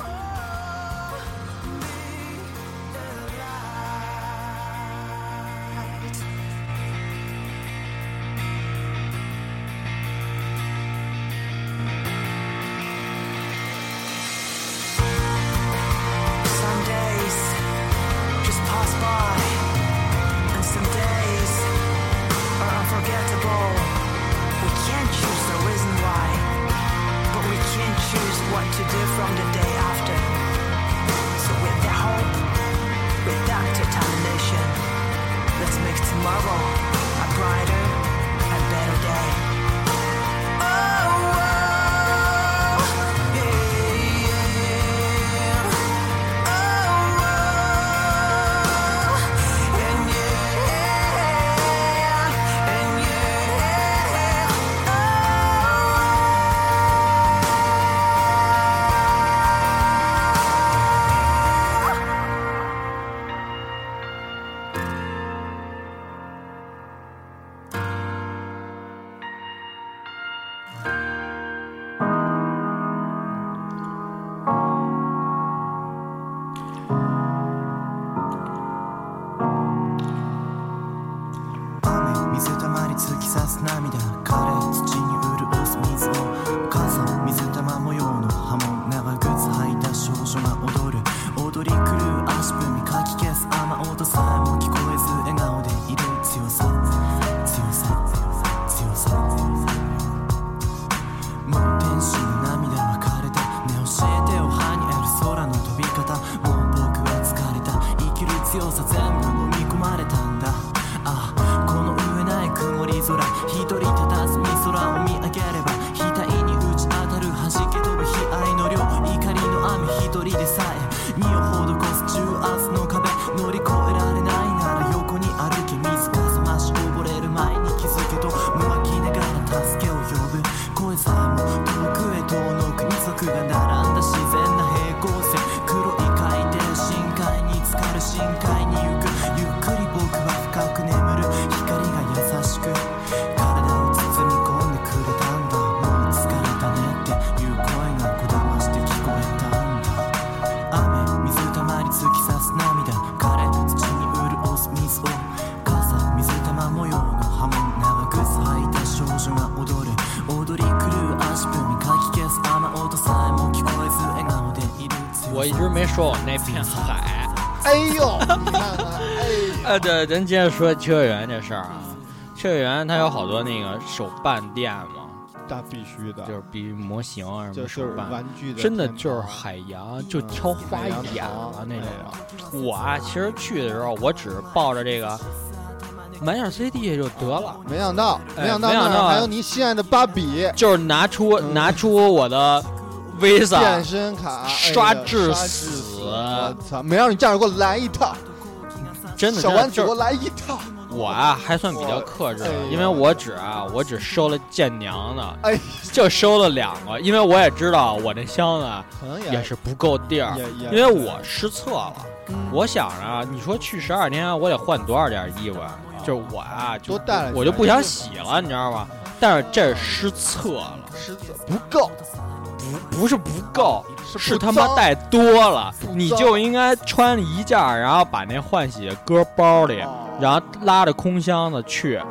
雨音さえも对，咱接着说秋叶原这事儿啊。秋叶原它有好多那个手办店嘛，那必须的，就是比模型啊什么手办，玩具的，真的就是海洋，就挑花眼了那种。我啊，其实去的时候，我只是抱着这个买点 CD 就得了。没想到，没想到，没想到还有你心爱的芭比，就是拿出拿出我的 Visa 健身卡，刷至死。我操！没让你站着给我来一套。真的，小丸子，给我来一套。我啊，还算比较克制，因为我只啊，我只收了见娘的，哎，就收了两个，因为我也知道我那箱子也是不够地儿，因为我失策了。我想着，你说去十二天，我得换多少件衣服啊？就是我啊，就我就不想洗了，你知道吗？但是这是失策了，失策不够。不不是不够，是他妈带多了。你就应该穿一件，然后把那换洗搁包里，然后拉着空箱子去。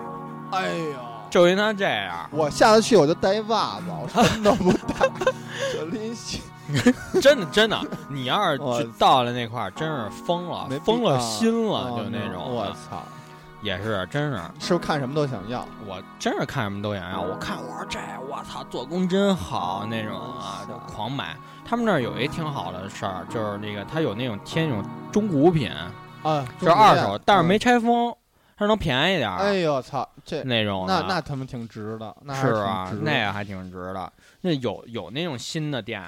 哎呦，就应该这样。我下次去我就带袜子，我什么都不带，就拎起。真的真的，你要是到了那块儿，真是疯了，疯了心了，就那种。我操！也是，真是，是不是看什么都想要？我真是看什么都想要。我看，我说这，我操，做工真好那种啊，就狂买。他们那儿有一挺好的事儿，就是那个他有那种贴那种中古品啊，是二手，但是没拆封，它能便宜点儿。哎呦，操，这那种那那他们挺值的，是啊，那个还挺值的。那有有那种新的店，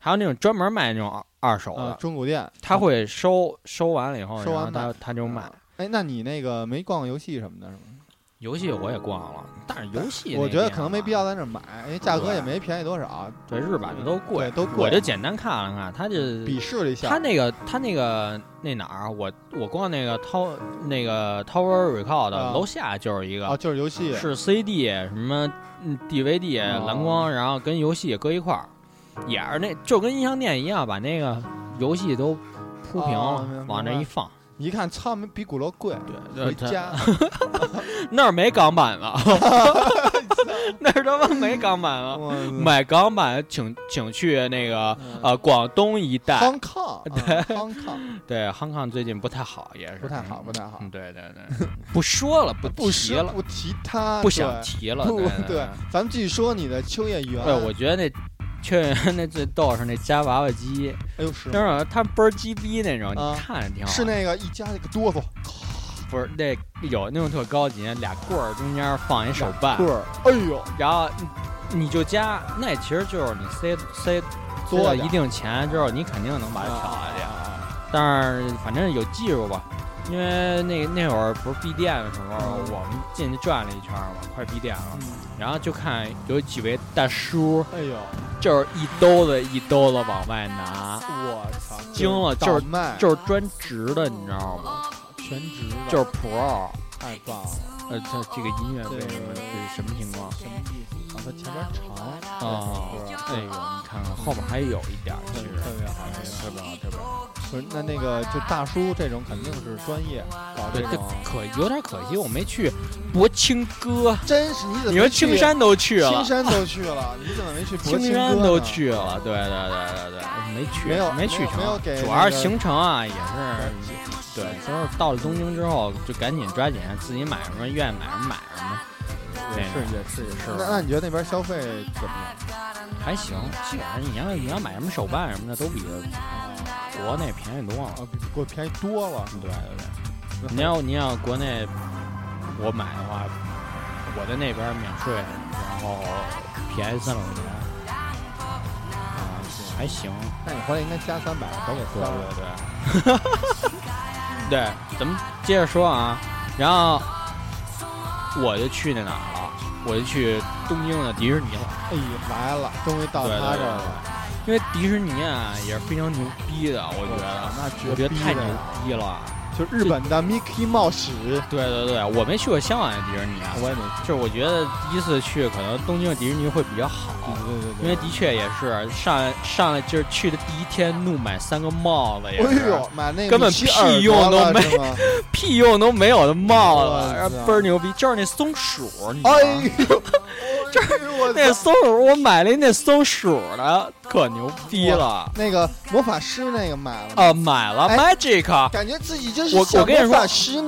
还有那种专门卖那种二二手的中古店，他会收收完了以后，然后他他就卖。哎，那你那个没逛游戏什么的，是吗？游戏我也逛了，但是游戏我觉得可能没必要在那儿买，因为价格也没便宜多少。对，日版的都贵，都贵。我就简单看了看，他就比试了一下。他那个，他那个那哪儿？我我逛那个涛那个 Tower Record 的楼下就是一个，哦，就是游戏，是 CD 什么 DVD 蓝光，然后跟游戏搁一块儿，也是那就跟音像店一样，把那个游戏都铺平了，往那一放。一看，操，比鼓楼贵。对，回家 那儿没港版了，那儿他妈没港版了。买港版，请请去那个呃广东一带。对，康康，对，康康最近不太好，也是不太好，不太好。对对对，不说了，不不提了，不提他，不想提了。对，咱们继续说你的秋叶原。对，我觉得那。确实，那最逗是那夹娃娃机，哎呦是，就是它倍儿鸡逼那种，你看着挺好。是那个一夹那个哆嗦，不是那有那种特高级，俩棍儿中间放一手办。棍儿，哎呦，然后你就夹，那其实就是你塞塞多一定钱之后，你肯定能把它挑下去。但是反正有技术吧。因为那那会儿不是闭店的时候，我们进去转了一圈嘛，快闭店了，然后就看有几位大叔，哎呦，就是一兜子一兜子往外拿，我操，惊了，就是就是专职的，你知道吗？全职的，就是 pro，太棒了。呃，这这个音乐为什么是什么情况？什么意思？啊，它前面长啊，这个你看看后边还有一点，其实特别好，特别好，特别好。不是，那那个就大叔这种肯定是专业搞这种，可有点可惜，我没去博青哥，真是你怎么？你说青山都去了，青山都去了，你怎么没去？青山都去了，对对对对对，没去，没有没去成，没有给，主要是行程啊，也是，对，就是到了东京之后就赶紧抓紧自己买什么愿意买什么买什么，也是也是也是。那那你觉得那边消费怎么样？还行，基本上你要你要买什么手办什么的都比。国内便宜多了，比国便宜多了。对对对，你要你要国内我买的话，我在那边免税，然后便宜三百块钱，啊，还行。那你回来应该加三百，都给对对对。对，咱们接着说啊，然后我就去那哪儿了，我就去东京的迪士尼了。哎呀，来了，终于到他这儿了。因为迪士尼啊也是非常牛逼的，我觉得，那我觉得太牛逼了。就日本的 Mickey 冒史，对对对，我没去过香港的迪士尼啊，我也没。就是我觉得第一次去，可能东京的迪士尼会比较好。对对对。因为的确也是上上来就是去的第一天，怒买三个帽子，也是。哎呦，买那个根本屁用都没，屁用都没有的帽子，倍儿牛逼，就是那松鼠，你知道吗？那松鼠，我买了一那松鼠的，可牛逼了。那个魔法师那个买了啊，买了 Magic，感觉自己就是我我跟你说，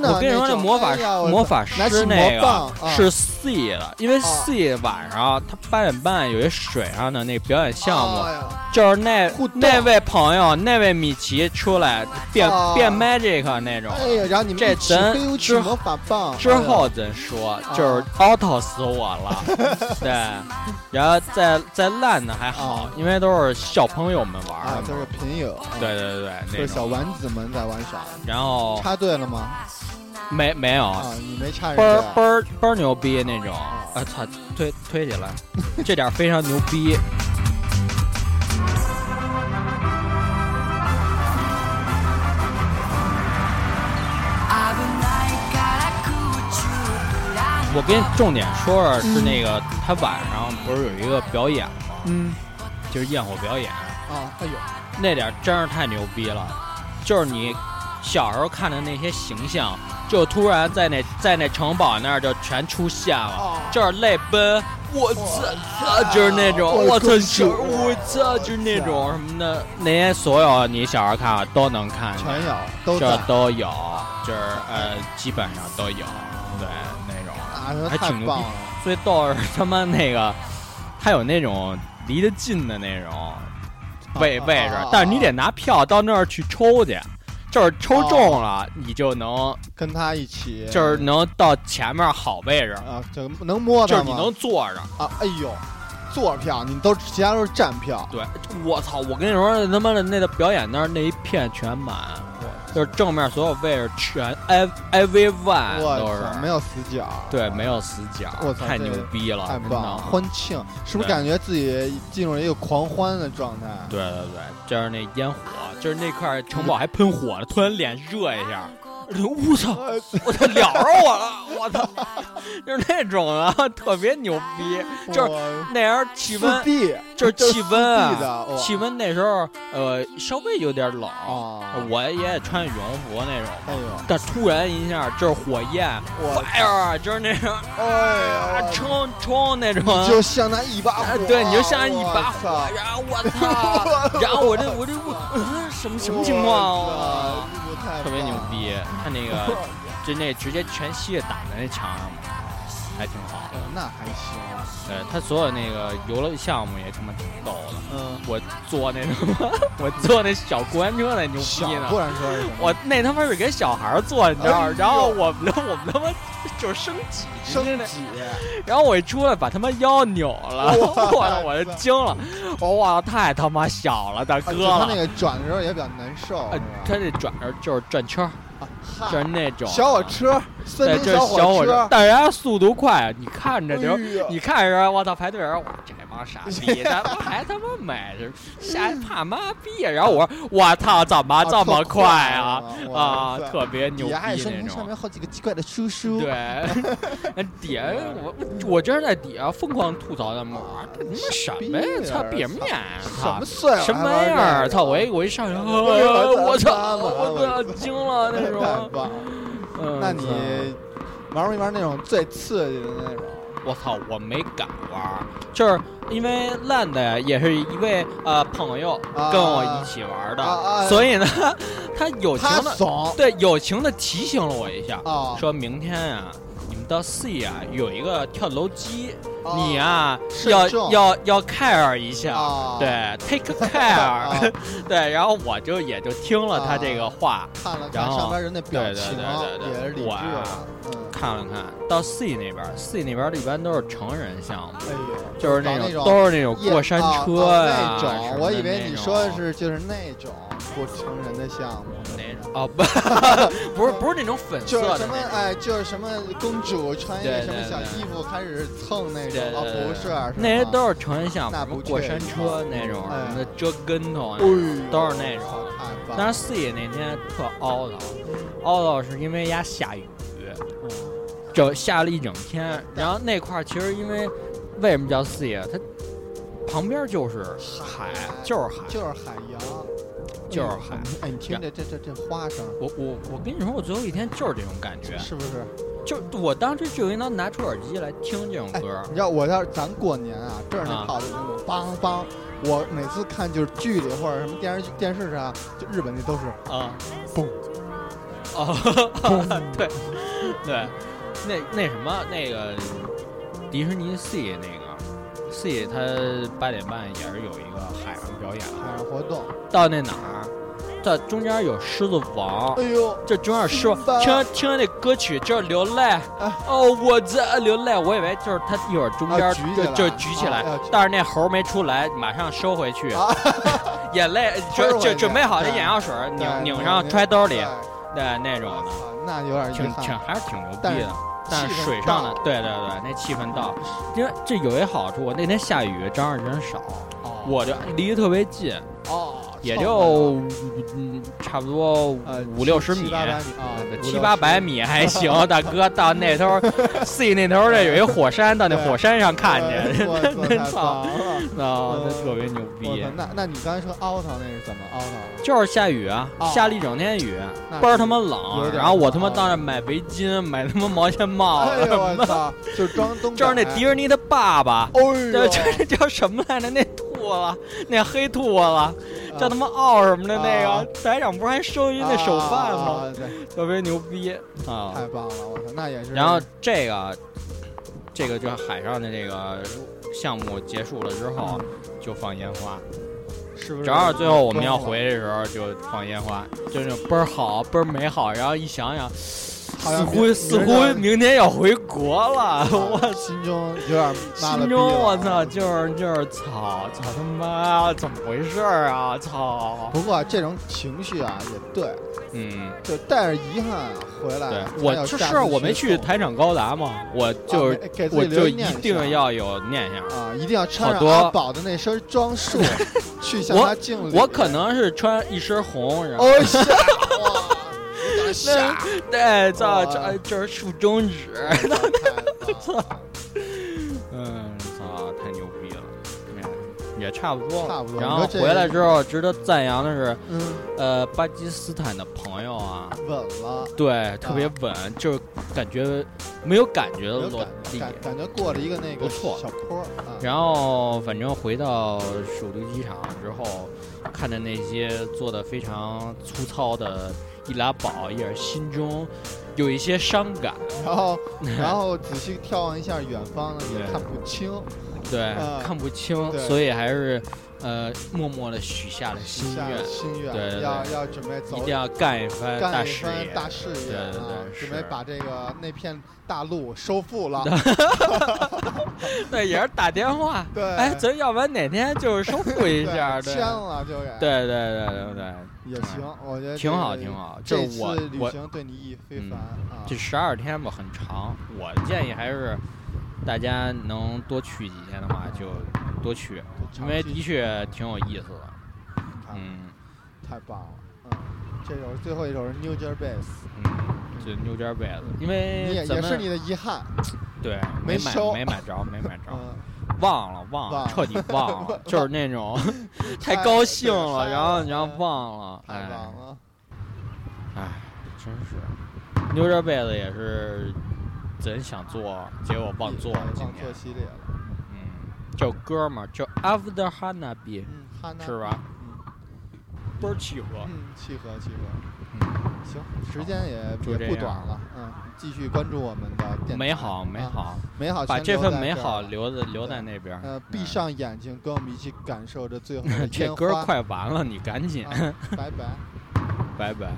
我跟你说，那魔法师魔法师那个是 C 的，因为 C 晚上他八点半有一水上的那表演项目，就是那那位朋友那位米奇出来变变 Magic 那种。哎呀，然后你们这咱之魔法棒之后再说，就是 auto 死我了。对，然后再再烂的还好，因为都是小朋友们玩的，都是朋友。对对对对，是小丸子们在玩耍。然后插队了吗？没没有啊，你没插。倍儿倍儿倍儿牛逼那种，啊操，推推起来，这点非常牛逼。我给你重点说说，是那个他晚上不是有一个表演吗？嗯，就是焰火表演啊。哎呦，那点真是太牛逼了！就是你小时候看的那些形象，就突然在那在那城堡那儿就全出现了，就是泪奔，我操，就是那种我操，我操，就是那种什么的，那些所有你小时候看都能看，全有，都这都有，就是呃，基本上都有，对。还挺牛逼，最逗是他妈那个，他有那种离得近的那种位位置，但是你得拿票到那儿去抽去，就是抽中了你就能跟他一起，就是能到前面好位置啊，就能摸到，就是你能坐着啊，哎呦，坐票你都其他都是站票，对，我操，我跟你说他妈的那个表演那儿那一片全满。就是正面所有位置全 I every one 都是没有死角，对，没有死角，我操，太牛逼了，太棒了，欢庆，是不是感觉自己进入了一个狂欢的状态？对对对，就是那烟火，就是那块城堡还喷火了，突然脸热一下。我操！我操，撩着我了！我操，就是那种啊，特别牛逼，就是那样气温，就是气温啊，气温那时候呃稍微有点冷，我也穿羽绒服那种，哎呦，但突然一下就是火焰，fire，就是那种，哎呀，冲冲那种，就像那一把火，对，你就像一把火，然后我操，然后我这我这我什么什么情况啊？特别牛逼，看那个，就那直接全息的打在那墙上嘛。还挺好。那还行。对他所有那个游乐项目也他妈挺逗的。嗯，我坐那什么，我坐那小过山车那牛逼呢。过山车，我那他妈是给小孩坐，你知道吗？然后我们我们他妈就是升级，升级。然后我一出来把他妈腰扭了，我我就惊了。我哇，太他妈小了，大哥。他那个转的时候也比较难受。他这转着就是转圈。就是那种小火车，对，就是小火车，但是人家速度快，你看着就，你看着，我操，排队人，我这帮傻逼，他妈还他妈美，下怕妈逼，然后我说，我操，怎么这么快啊？啊，特别牛逼那种。上面好几个奇怪的叔叔。对，底下我我这是在底下疯狂吐槽他们，他妈什么呀？操，别面，什么岁什么玩意儿？操，我一我一上去，我操，我惊了那。太棒！那你玩没玩那种最刺激的那种？我操，我没敢玩，就是因为烂的也是一位呃朋友跟我一起玩的，所以呢，他友情的对友情的提醒了我一下，说明天啊，到 C 啊有一个跳楼机。你啊，要要要 care 一下，对，take care，对，然后我就也就听了他这个话，看了看上边人的表情，也是理智。看了看到 C 那边，C 那边一般都是成人项目，就是那种都是那种过山车那种。我以为你说的是就是那种不成人的项目，那种？哦不，不是不是那种粉色的，什么哎，就是什么公主穿一个什么小衣服开始蹭那种，哦不是，那些都是成人项目，什么过山车那种，什么折跟头，都是那种。但是四爷那天特凹的，凹的是因为压下雨。整下了一整天，然后那块儿其实因为为什么叫四野？它旁边就是海，就是海，就是海洋，就是海。哎，你听这这这这花声，我我我跟你说，我最后一天就是这种感觉，是不是？就我当时就应当拿出耳机来听这种歌。你知道，我要是咱过年啊，这儿那套的那种梆梆，我每次看就是剧里或者什么电视剧电视上，就日本那都是啊，嘣，哦，对对。那那什么那个迪士尼 C 那个 C，他八点半也是有一个海上表演，海上活动。到那哪儿，这中间有狮子王。哎呦，这中间狮听听那歌曲就是流泪。哦，我在流泪。我以为就是他一会儿中间就就举起来，但是那猴没出来，马上收回去，眼泪准准准备好这眼药水，拧拧上揣兜里，对那种的。那有点挺挺还是挺牛逼的。但水上的，对对对，那气氛到，因为这有一好处，我那天下雨，张二人少，我就离得特别近，哦，也就嗯差不多五六十米，啊，七八百米还行，大哥到那头 C 那头这有一火山，到那火山上看去，真操，那那特别牛逼。那那你刚才说凹槽那是怎么凹槽？就是下雨啊，下了一整天雨，倍儿他妈冷，然后我他妈到那买围巾，买他妈毛线。帽子什么的，就是装东，就是那迪士尼的爸爸，哦呦，这叫什么来着？那兔子，那黑兔子，叫他妈奥什么的那个台长不是还收一那手办吗？对，特别牛逼啊！太棒了，我操，那也是。然后这个，这个就是海上的这个项目结束了之后，就放烟花，是不是？正好最后我们要回的时候就放烟花，就是倍儿好，倍儿美好。然后一想想。似乎似乎明天要回国了，我心中有点心中我操，就是就是操操他妈，怎么回事啊？操！不过这种情绪啊也对，嗯，就带着遗憾回来。我就是我没去台场高达嘛，我就我就一定要有念想啊，一定要穿上阿宝的那身装束 去向他敬礼。我可能是穿一身红，然后。下 对，操，这这是竖中指，操，嗯，操，太牛逼了，也差不多，差不多。然后回来之后，值得赞扬的是，呃，巴基斯坦的朋友啊，稳了，对，特别稳，就是感觉没有感觉的落地，感觉过了一个那个不错小坡。然后，反正回到首都机场之后，看着那些做的非常粗糙的。易拉宝也是心中有一些伤感。然后，然后仔细眺望一下远方呢，也看不清。对，看不清，所以还是。呃，默默的许下了心愿，心愿，对，要要准备走，一定要干一番大事业，大事业，对对对，准备把这个那片大陆收复了。对，也是打电话，对，哎，咱要不然哪天就是收复一下，签了就给，对对对对对，也行，我觉得挺好挺好。这我旅行对你意义非凡啊，这十二天吧很长，我建议还是。大家能多去几天的话，就多去，因为的确挺有意思的。嗯，太棒了。嗯，这首最后一首是 New Jersey。嗯，这 New Jersey 因为也也是你的遗憾。对，没买，没买着，没买着，忘了，忘了，彻底忘了，就是那种 太高兴了，然后然后忘了，太忘了。哎，真是 New Jersey Bass 也是。真想做，结果忘做了。忘做系列了。嗯，叫歌嘛，叫 After Hanabi，是吧？嗯，倍儿契合。嗯，契合契合。嗯，行，时间也也不短了。嗯，继续关注我们的电美好美好美好，把这份美好留在留在那边。呃，闭上眼睛，跟我们一起感受着最后的 这歌快完了，你赶紧。拜拜。拜拜。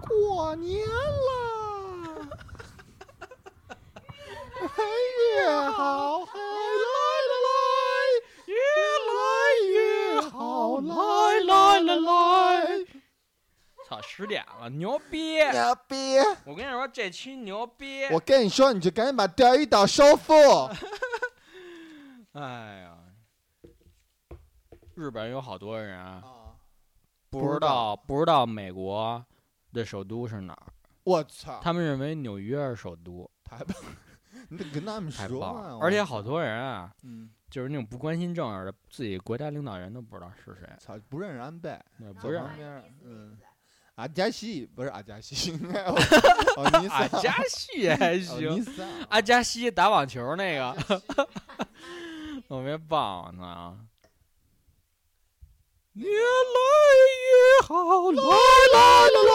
过年了，越好，来来来，越来越好，来来来来。操，十点了，牛逼！牛逼！我跟你说，这期牛逼！我跟你说，你就赶紧把钓鱼岛收复。哎呀，日本有好多人啊，不知道不知道美国。的首都是哪儿？我操！他们认为纽约是首都。太棒！你得跟他们说啊！而且好多人啊，嗯，就是那种不关心政治的，自己国家领导人都不知道是谁。操，不认识安倍，不认识。嗯，阿加西不是阿加西，阿加西还行。阿加西打网球那个，特别棒呢。越来越好，来来来来，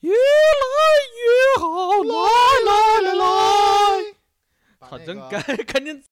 越来越好，来来来来。他，真该 赶紧走。